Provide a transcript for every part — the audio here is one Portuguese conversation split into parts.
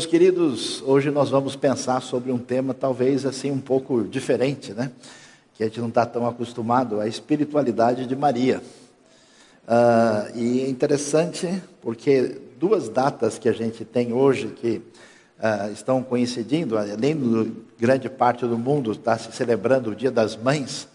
Meus queridos, hoje nós vamos pensar sobre um tema talvez assim um pouco diferente, né? Que a gente não está tão acostumado, a espiritualidade de Maria. Uh, e é interessante porque duas datas que a gente tem hoje que uh, estão coincidindo, além de grande parte do mundo está se celebrando o Dia das Mães,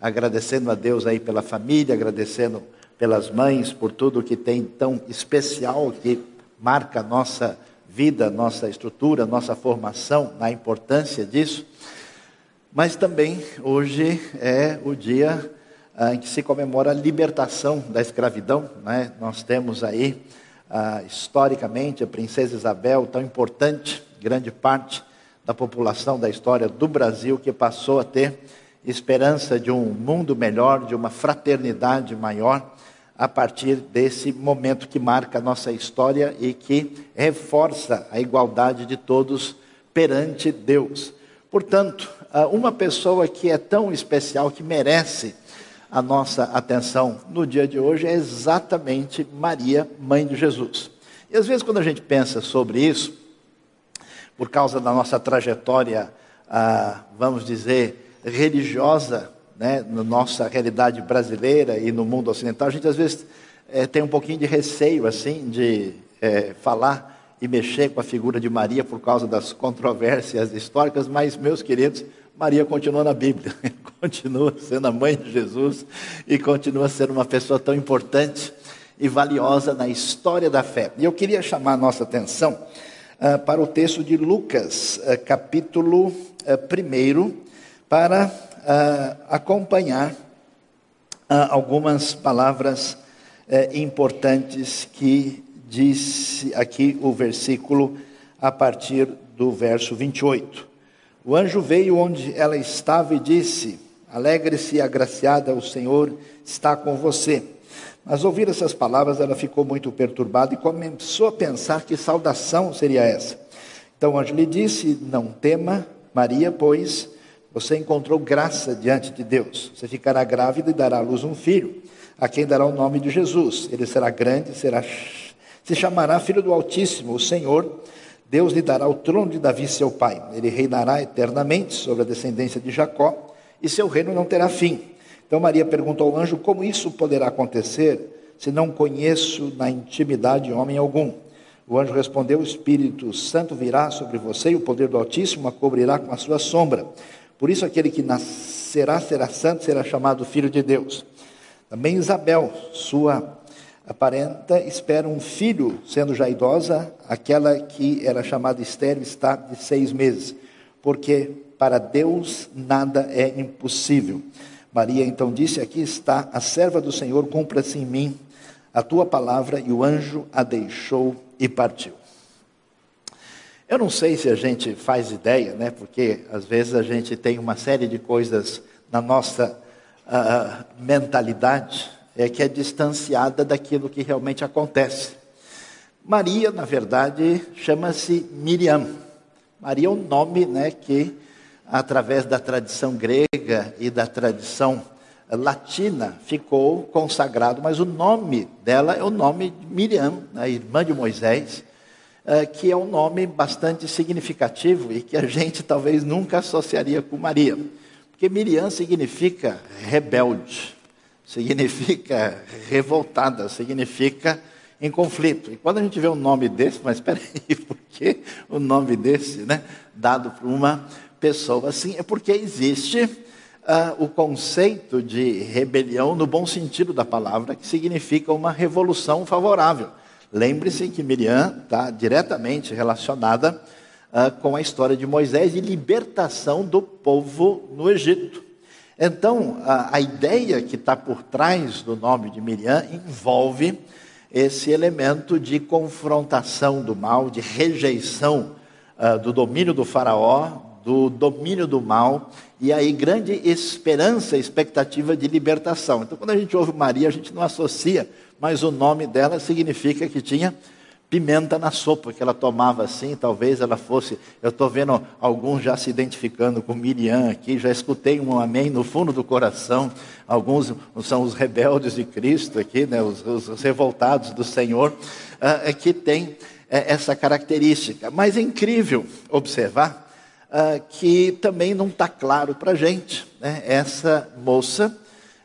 agradecendo a Deus aí pela família, agradecendo pelas mães, por tudo que tem tão especial que marca a nossa vida, nossa estrutura, nossa formação, na importância disso. Mas também hoje é o dia ah, em que se comemora a libertação da escravidão. Né? Nós temos aí, ah, historicamente, a princesa Isabel, tão importante, grande parte da população da história do Brasil, que passou a ter esperança de um mundo melhor, de uma fraternidade maior a partir desse momento que marca a nossa história e que reforça a igualdade de todos perante Deus. Portanto, uma pessoa que é tão especial, que merece a nossa atenção no dia de hoje, é exatamente Maria, mãe de Jesus. E às vezes, quando a gente pensa sobre isso, por causa da nossa trajetória, ah, vamos dizer, religiosa, né, na nossa realidade brasileira e no mundo ocidental, a gente às vezes é, tem um pouquinho de receio assim de é, falar e mexer com a figura de Maria por causa das controvérsias históricas, mas meus queridos, Maria continua na Bíblia, continua sendo a mãe de Jesus e continua sendo uma pessoa tão importante e valiosa na história da fé. E eu queria chamar a nossa atenção uh, para o texto de Lucas, uh, capítulo uh, 1, para uh, acompanhar uh, algumas palavras uh, importantes que disse aqui o versículo a partir do verso 28. O anjo veio onde ela estava e disse: Alegre-se, agraciada, o Senhor está com você. Mas ouvir essas palavras, ela ficou muito perturbada e começou a pensar que saudação seria essa. Então o anjo lhe disse: Não tema, Maria, pois você encontrou graça diante de Deus. Você ficará grávida e dará à luz um filho, a quem dará o nome de Jesus. Ele será grande, será se chamará filho do Altíssimo, o Senhor. Deus lhe dará o trono de Davi, seu pai. Ele reinará eternamente sobre a descendência de Jacó, e seu reino não terá fim. Então Maria perguntou ao anjo: Como isso poderá acontecer, se não conheço na intimidade homem algum? O anjo respondeu: O Espírito Santo virá sobre você e o poder do Altíssimo a cobrirá com a sua sombra. Por isso, aquele que nascerá será santo, será chamado filho de Deus. Também Isabel, sua aparenta, espera um filho, sendo já idosa, aquela que era chamada estéril está de seis meses, porque para Deus nada é impossível. Maria então disse: Aqui está a serva do Senhor, cumpra-se em mim a tua palavra. E o anjo a deixou e partiu. Eu não sei se a gente faz ideia, né? Porque às vezes a gente tem uma série de coisas na nossa uh, mentalidade é que é distanciada daquilo que realmente acontece. Maria, na verdade, chama-se Miriam. Maria é um nome, né, que através da tradição grega e da tradição latina ficou consagrado, mas o nome dela é o nome de Miriam, a irmã de Moisés eh, que é um nome bastante significativo e que a gente talvez nunca associaria com Maria. Porque Miriam significa rebelde, significa revoltada, significa em conflito. E quando a gente vê um nome desse, mas espera aí, por que o nome desse, né, dado para uma pessoa assim? É porque existe uh, o conceito de rebelião no bom sentido da palavra, que significa uma revolução favorável. Lembre-se que Miriam está diretamente relacionada uh, com a história de Moisés e libertação do povo no Egito. Então, a, a ideia que está por trás do nome de Miriam envolve esse elemento de confrontação do mal, de rejeição uh, do domínio do Faraó, do domínio do mal, e aí grande esperança, expectativa de libertação. Então, quando a gente ouve Maria, a gente não associa mas o nome dela significa que tinha pimenta na sopa que ela tomava assim, talvez ela fosse. Eu estou vendo alguns já se identificando com Miriam aqui, já escutei um amém no fundo do coração. Alguns são os rebeldes de Cristo aqui, né, os, os revoltados do Senhor, uh, que tem é, essa característica. Mas é incrível observar uh, que também não está claro para a gente. Né? Essa moça,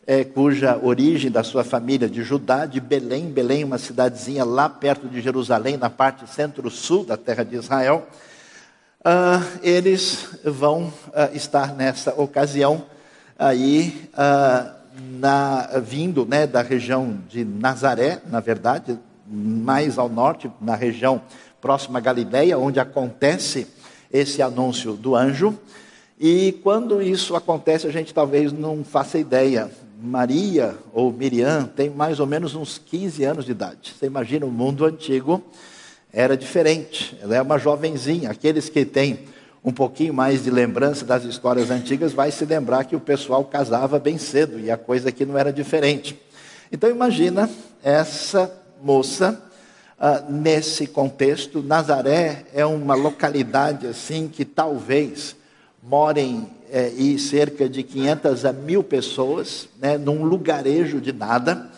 é, cuja origem da sua família de Judá, de Belém, Belém, uma cidadezinha lá perto de Jerusalém, na parte centro-sul da terra de Israel, uh, eles vão uh, estar nessa ocasião aí na, vindo né, da região de Nazaré, na verdade, mais ao norte, na região próxima a Galileia, onde acontece esse anúncio do anjo. E quando isso acontece, a gente talvez não faça ideia. Maria ou Miriam tem mais ou menos uns 15 anos de idade. Você imagina, o mundo antigo era diferente. Ela é uma jovenzinha. Aqueles que têm um pouquinho mais de lembrança das histórias antigas vai se lembrar que o pessoal casava bem cedo e a coisa aqui não era diferente. Então imagina essa moça uh, nesse contexto. Nazaré é uma localidade assim que talvez morem é, e cerca de 500 a mil pessoas, né, num lugarejo de nada,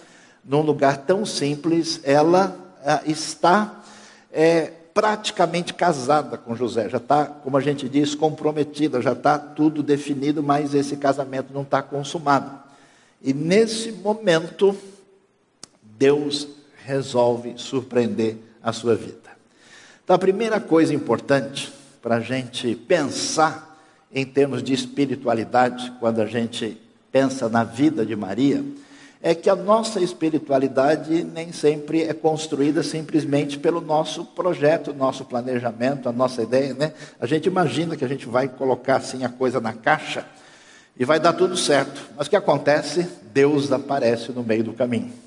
num lugar tão simples, ela ah, está é, praticamente casada com José, já está, como a gente diz, comprometida, já está tudo definido, mas esse casamento não está consumado. E nesse momento, Deus resolve surpreender a sua vida. Então, a primeira coisa importante para a gente pensar em termos de espiritualidade, quando a gente pensa na vida de Maria, é que a nossa espiritualidade nem sempre é construída simplesmente pelo nosso projeto, nosso planejamento, a nossa ideia, né? A gente imagina que a gente vai colocar assim a coisa na caixa e vai dar tudo certo. Mas o que acontece? Deus aparece no meio do caminho.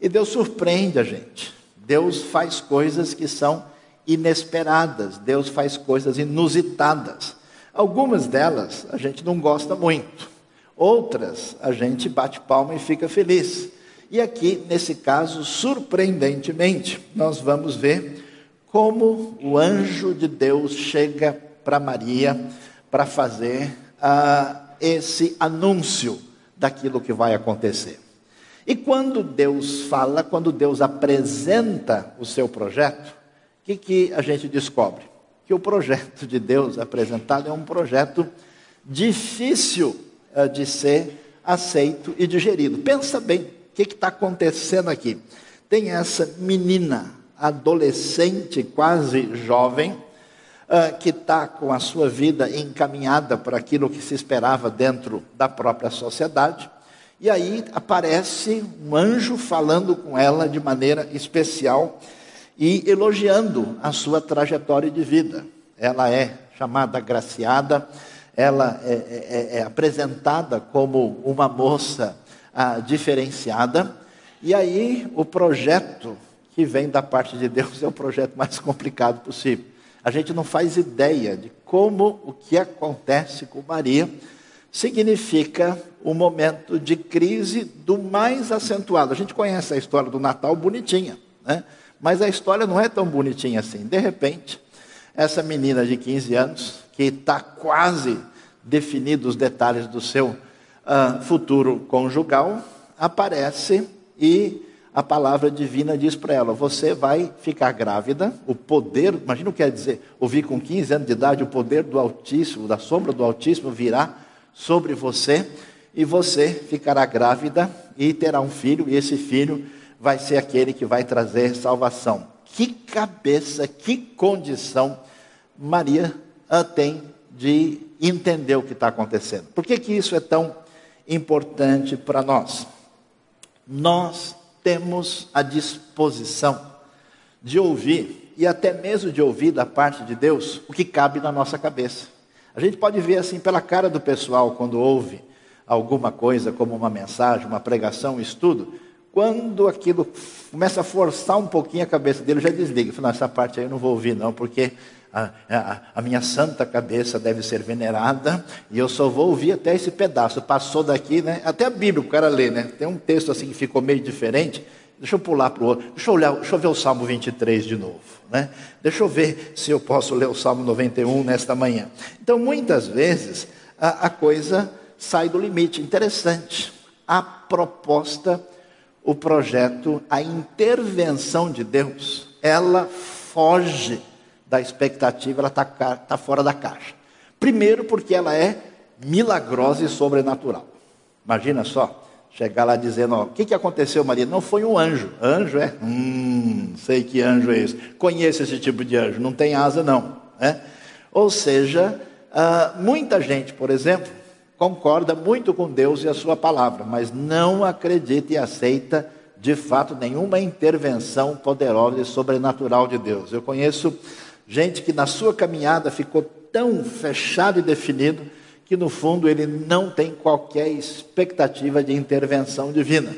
E Deus surpreende a gente. Deus faz coisas que são inesperadas, Deus faz coisas inusitadas. Algumas delas a gente não gosta muito. Outras, a gente bate palma e fica feliz. E aqui, nesse caso, surpreendentemente, nós vamos ver como o anjo de Deus chega para Maria para fazer uh, esse anúncio daquilo que vai acontecer. E quando Deus fala, quando Deus apresenta o seu projeto, o que, que a gente descobre? Que o projeto de Deus apresentado é um projeto difícil eh, de ser aceito e digerido. Pensa bem, o que está acontecendo aqui? Tem essa menina, adolescente, quase jovem, uh, que está com a sua vida encaminhada para aquilo que se esperava dentro da própria sociedade. E aí aparece um anjo falando com ela de maneira especial e elogiando a sua trajetória de vida. Ela é chamada agraciada, ela é, é, é, é apresentada como uma moça ah, diferenciada, e aí o projeto que vem da parte de Deus é o projeto mais complicado possível. A gente não faz ideia de como o que acontece com Maria significa um momento de crise do mais acentuado. A gente conhece a história do Natal bonitinha, né? mas a história não é tão bonitinha assim. De repente, essa menina de 15 anos, que está quase definido os detalhes do seu uh, futuro conjugal, aparece e a palavra divina diz para ela: Você vai ficar grávida, o poder, imagina o que quer dizer, ouvir com 15 anos de idade, o poder do Altíssimo, da sombra do Altíssimo virá sobre você, e você ficará grávida e terá um filho, e esse filho vai ser aquele que vai trazer salvação. Que cabeça, que condição Maria tem de entender o que está acontecendo. Por que, que isso é tão importante para nós? Nós temos a disposição de ouvir, e até mesmo de ouvir da parte de Deus, o que cabe na nossa cabeça. A gente pode ver assim pela cara do pessoal quando ouve alguma coisa, como uma mensagem, uma pregação, um estudo, quando aquilo começa a forçar um pouquinho a cabeça dele, já desliga. Fala, essa parte aí eu não vou ouvir não, porque a, a, a, minha santa cabeça deve ser venerada, e eu só vou ouvir até esse pedaço. Passou daqui, né? Até a Bíblia o cara lê, né? Tem um texto assim que ficou meio diferente. Deixa eu pular para o outro. Deixa eu, olhar, deixa eu ver o Salmo 23 de novo. Né? Deixa eu ver se eu posso ler o Salmo 91 nesta manhã. Então, muitas vezes, a, a coisa sai do limite. Interessante. A proposta, o projeto, a intervenção de Deus, ela foge da expectativa, ela está tá fora da caixa. Primeiro, porque ela é milagrosa e sobrenatural. Imagina só, chegar lá dizendo: ó, o que, que aconteceu, Maria? Não foi um anjo. Anjo é? Hum, sei que anjo é esse. Conheço esse tipo de anjo, não tem asa, não. Né? Ou seja, uh, muita gente, por exemplo, concorda muito com Deus e a sua palavra, mas não acredita e aceita de fato nenhuma intervenção poderosa e sobrenatural de Deus. Eu conheço gente que na sua caminhada ficou tão fechado e definido que no fundo ele não tem qualquer expectativa de intervenção divina.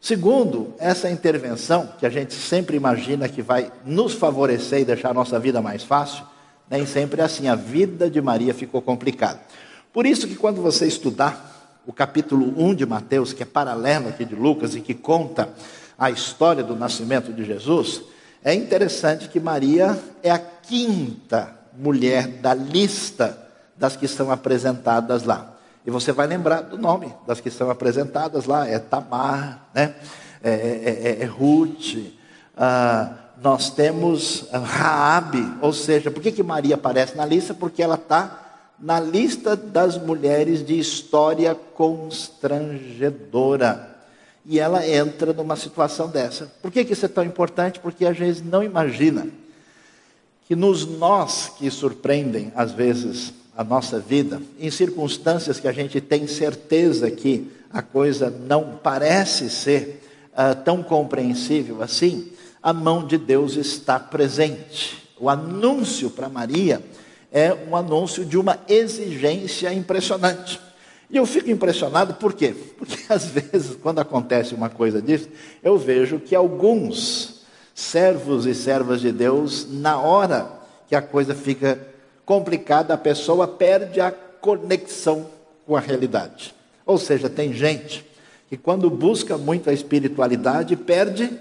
Segundo, essa intervenção, que a gente sempre imagina que vai nos favorecer e deixar a nossa vida mais fácil, nem sempre é assim. A vida de Maria ficou complicada. Por isso que quando você estudar o capítulo 1 de Mateus, que é paralelo aqui de Lucas e que conta a história do nascimento de Jesus, é interessante que Maria é a quinta mulher da lista das que são apresentadas lá. E você vai lembrar do nome das que são apresentadas lá: é Tamar, né? é, é, é, é Ruth. Ah, nós temos Raabe, ou seja, por que, que Maria aparece na lista? Porque ela está na lista das mulheres de história constrangedora. E ela entra numa situação dessa. Por que, que isso é tão importante? Porque a gente não imagina que nos nós que surpreendem, às vezes, a nossa vida, em circunstâncias que a gente tem certeza que a coisa não parece ser uh, tão compreensível assim, a mão de Deus está presente. O anúncio para Maria é um anúncio de uma exigência impressionante. E eu fico impressionado por quê? Porque às vezes, quando acontece uma coisa disso, eu vejo que alguns servos e servas de Deus, na hora que a coisa fica complicada, a pessoa perde a conexão com a realidade. Ou seja, tem gente que quando busca muito a espiritualidade, perde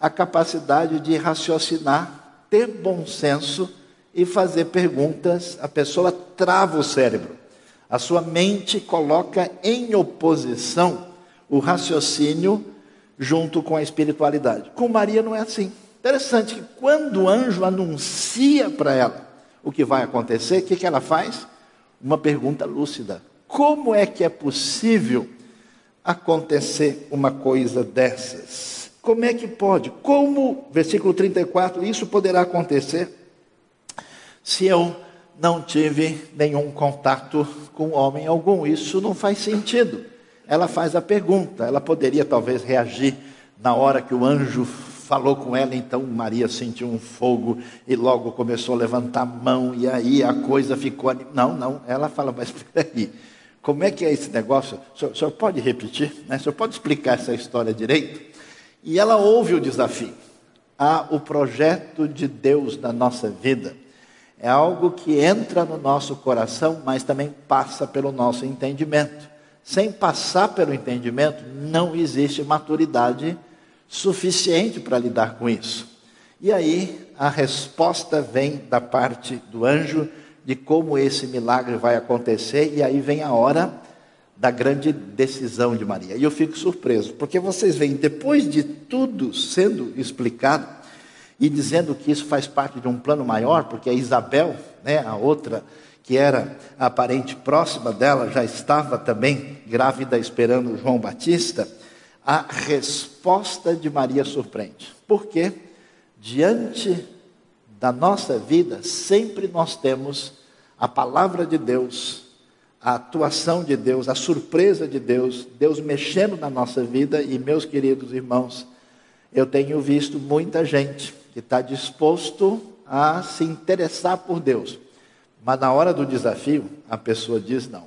a capacidade de raciocinar, ter bom senso e fazer perguntas, a pessoa trava o cérebro. A sua mente coloca em oposição o raciocínio junto com a espiritualidade. Com Maria não é assim. Interessante que quando o anjo anuncia para ela o que vai acontecer, o que, que ela faz? Uma pergunta lúcida: como é que é possível acontecer uma coisa dessas? Como é que pode? Como, versículo 34, isso poderá acontecer se eu não tive nenhum contato com homem algum? Isso não faz sentido. Ela faz a pergunta, ela poderia talvez reagir na hora que o anjo falou com ela, então Maria sentiu um fogo e logo começou a levantar a mão, e aí a coisa ficou. Não, não, ela fala, mas peraí, como é que é esse negócio? O senhor, o senhor pode repetir? Né? O senhor pode explicar essa história direito? E ela ouve o desafio. Há o projeto de Deus na nossa vida. É algo que entra no nosso coração, mas também passa pelo nosso entendimento. Sem passar pelo entendimento, não existe maturidade suficiente para lidar com isso. E aí a resposta vem da parte do anjo de como esse milagre vai acontecer, e aí vem a hora da grande decisão de Maria. E eu fico surpreso, porque vocês veem, depois de tudo sendo explicado, e dizendo que isso faz parte de um plano maior, porque a Isabel, né, a outra que era a parente próxima dela, já estava também grávida esperando João Batista a resposta de Maria surpreende. Porque diante da nossa vida, sempre nós temos a palavra de Deus, a atuação de Deus, a surpresa de Deus, Deus mexendo na nossa vida. E, meus queridos irmãos, eu tenho visto muita gente que está disposto a se interessar por Deus, mas na hora do desafio, a pessoa diz: não,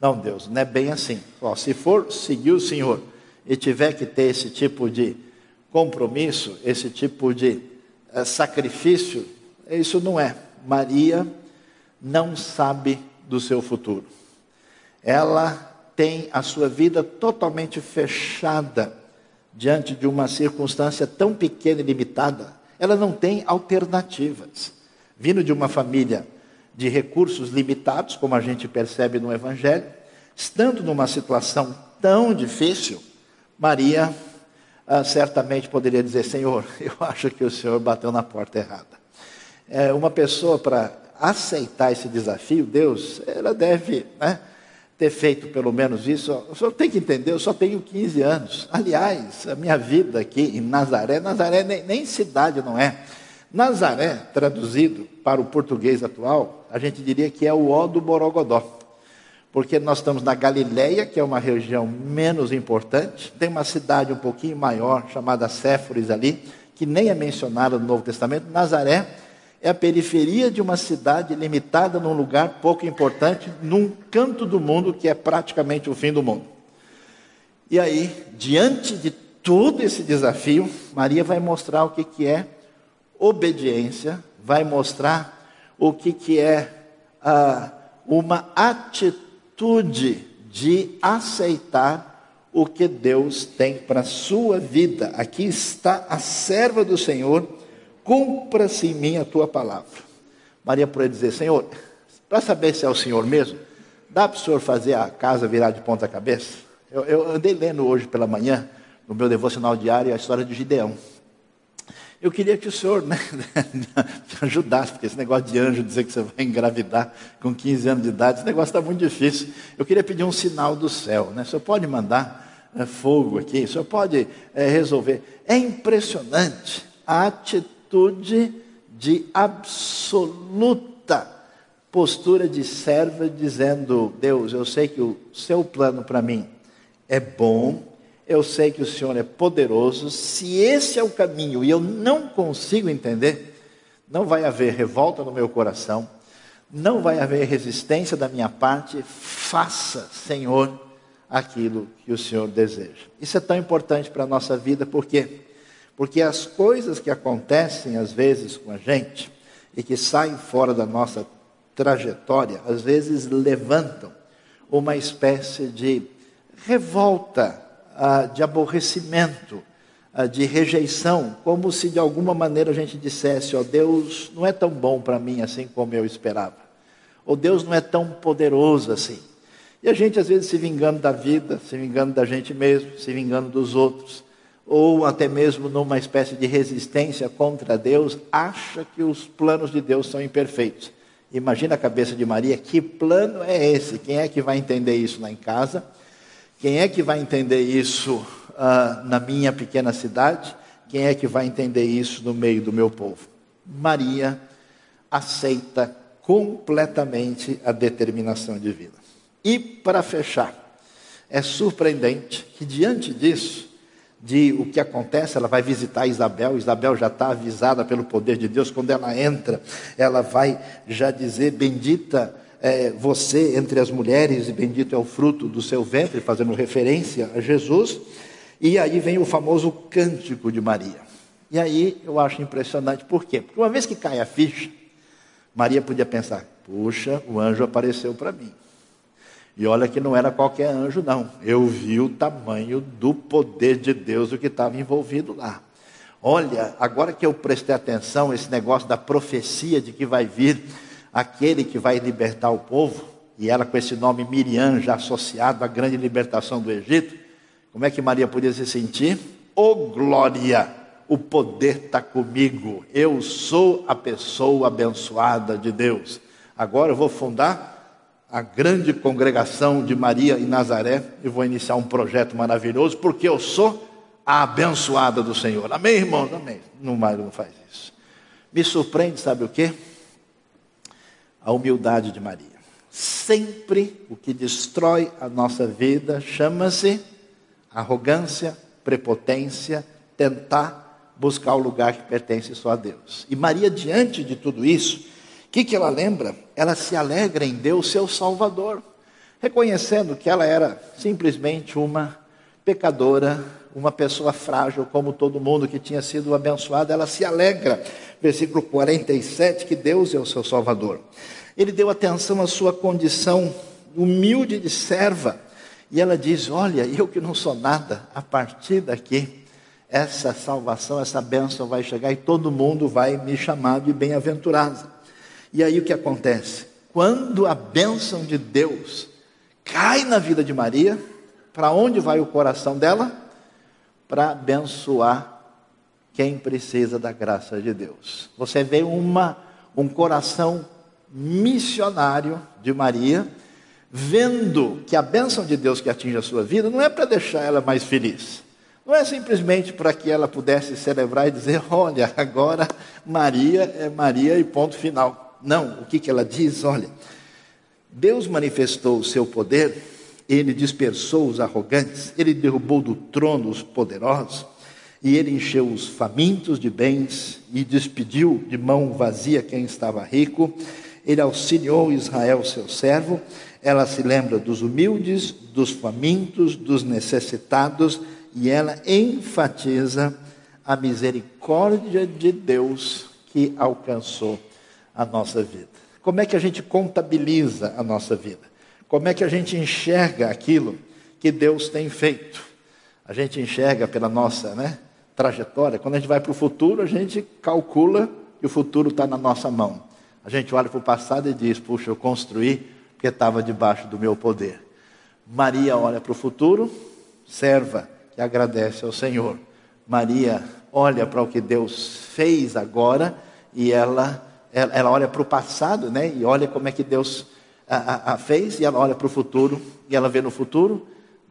não, Deus, não é bem assim. Ó, se for seguir o Senhor, e tiver que ter esse tipo de compromisso, esse tipo de uh, sacrifício, isso não é. Maria não sabe do seu futuro. Ela tem a sua vida totalmente fechada diante de uma circunstância tão pequena e limitada. Ela não tem alternativas. Vindo de uma família de recursos limitados, como a gente percebe no Evangelho, estando numa situação tão difícil, Maria ah, certamente poderia dizer: Senhor, eu acho que o Senhor bateu na porta errada. É, uma pessoa, para aceitar esse desafio, Deus, ela deve né, ter feito pelo menos isso. O senhor tem que entender: eu só tenho 15 anos. Aliás, a minha vida aqui em Nazaré, Nazaré nem, nem cidade não é. Nazaré, traduzido para o português atual, a gente diria que é o ó do Borogodó porque nós estamos na Galileia, que é uma região menos importante, tem uma cidade um pouquinho maior, chamada Séforis ali, que nem é mencionada no Novo Testamento. Nazaré é a periferia de uma cidade limitada num lugar pouco importante, num canto do mundo que é praticamente o fim do mundo. E aí, diante de todo esse desafio, Maria vai mostrar o que, que é obediência, vai mostrar o que, que é ah, uma atitude atitude de aceitar o que Deus tem para a sua vida. Aqui está a serva do Senhor, cumpra-se em mim a tua palavra. Maria poderia dizer, Senhor, para saber se é o Senhor mesmo, dá para o Senhor fazer a casa virar de ponta cabeça? Eu, eu andei lendo hoje pela manhã, no meu devocional diário, a história de Gideão. Eu queria que o senhor né, me ajudasse, porque esse negócio de anjo dizer que você vai engravidar com 15 anos de idade, esse negócio está muito difícil. Eu queria pedir um sinal do céu. Né? O senhor pode mandar é, fogo aqui, o senhor pode é, resolver. É impressionante a atitude de absoluta postura de serva, dizendo: Deus, eu sei que o seu plano para mim é bom, eu sei que o Senhor é poderoso. Se esse é o caminho e eu não consigo entender, não vai haver revolta no meu coração, não vai haver resistência da minha parte. Faça, Senhor, aquilo que o Senhor deseja. Isso é tão importante para a nossa vida, por quê? Porque as coisas que acontecem às vezes com a gente e que saem fora da nossa trajetória, às vezes levantam uma espécie de revolta ah, de aborrecimento, ah, de rejeição, como se de alguma maneira a gente dissesse: ó, oh, Deus não é tão bom para mim assim como eu esperava, ou Deus não é tão poderoso assim. E a gente às vezes se vingando da vida, se vingando da gente mesmo, se vingando dos outros, ou até mesmo numa espécie de resistência contra Deus, acha que os planos de Deus são imperfeitos. Imagina a cabeça de Maria, que plano é esse? Quem é que vai entender isso lá em casa? Quem é que vai entender isso uh, na minha pequena cidade? Quem é que vai entender isso no meio do meu povo? Maria aceita completamente a determinação divina. E para fechar, é surpreendente que diante disso, de o que acontece, ela vai visitar Isabel, Isabel já está avisada pelo poder de Deus, quando ela entra, ela vai já dizer: Bendita é, você entre as mulheres, e bendito é o fruto do seu ventre, fazendo referência a Jesus. E aí vem o famoso cântico de Maria. E aí eu acho impressionante, por quê? Porque uma vez que cai a ficha, Maria podia pensar: puxa, o anjo apareceu para mim. E olha que não era qualquer anjo, não. Eu vi o tamanho do poder de Deus, o que estava envolvido lá. Olha, agora que eu prestei atenção, esse negócio da profecia de que vai vir aquele que vai libertar o povo, e ela com esse nome Miriam, já associado à grande libertação do Egito, como é que Maria podia se sentir? Oh glória, o poder está comigo, eu sou a pessoa abençoada de Deus. Agora eu vou fundar a grande congregação de Maria em Nazaré e vou iniciar um projeto maravilhoso, porque eu sou a abençoada do Senhor. Amém, irmãos? Amém. Não, não faz isso. Me surpreende, sabe o quê? A humildade de Maria. Sempre o que destrói a nossa vida chama-se arrogância, prepotência, tentar buscar o lugar que pertence só a Deus. E Maria, diante de tudo isso, o que, que ela lembra? Ela se alegra em Deus, seu Salvador, reconhecendo que ela era simplesmente uma pecadora, uma pessoa frágil, como todo mundo que tinha sido abençoado, ela se alegra. Versículo 47, que Deus é o seu Salvador. Ele deu atenção à sua condição humilde de serva. E ela diz: Olha, eu que não sou nada, a partir daqui, essa salvação, essa bênção vai chegar e todo mundo vai me chamar de bem-aventurada. E aí o que acontece? Quando a bênção de Deus cai na vida de Maria, para onde vai o coração dela? para abençoar quem precisa da graça de Deus. Você vê uma, um coração missionário de Maria, vendo que a bênção de Deus que atinge a sua vida não é para deixar ela mais feliz. Não é simplesmente para que ela pudesse celebrar e dizer: olha, agora Maria é Maria e ponto final. Não, o que, que ela diz? Olha, Deus manifestou o seu poder, ele dispersou os arrogantes, ele derrubou do trono os poderosos, e ele encheu os famintos de bens e despediu de mão vazia quem estava rico. Ele auxiliou Israel, seu servo. Ela se lembra dos humildes, dos famintos, dos necessitados, e ela enfatiza a misericórdia de Deus que alcançou a nossa vida. Como é que a gente contabiliza a nossa vida? Como é que a gente enxerga aquilo que Deus tem feito? A gente enxerga pela nossa né, trajetória. Quando a gente vai para o futuro, a gente calcula que o futuro está na nossa mão. A gente olha para o passado e diz: Puxa, eu construí porque estava debaixo do meu poder. Maria olha para o futuro, serva que agradece ao Senhor. Maria olha para o que Deus fez agora e ela ela, ela olha para o passado, né? E olha como é que Deus a, a, a fez, e ela olha para o futuro, e ela vê no futuro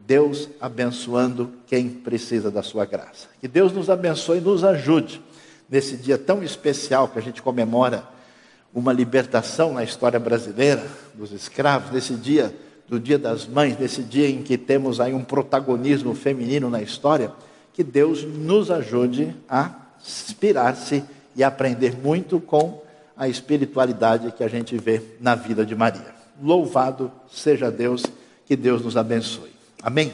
Deus abençoando quem precisa da sua graça. Que Deus nos abençoe e nos ajude nesse dia tão especial que a gente comemora uma libertação na história brasileira dos escravos, nesse dia do Dia das Mães, nesse dia em que temos aí um protagonismo feminino na história, que Deus nos ajude a inspirar-se e aprender muito com a espiritualidade que a gente vê na vida de Maria. Louvado seja Deus, que Deus nos abençoe. Amém?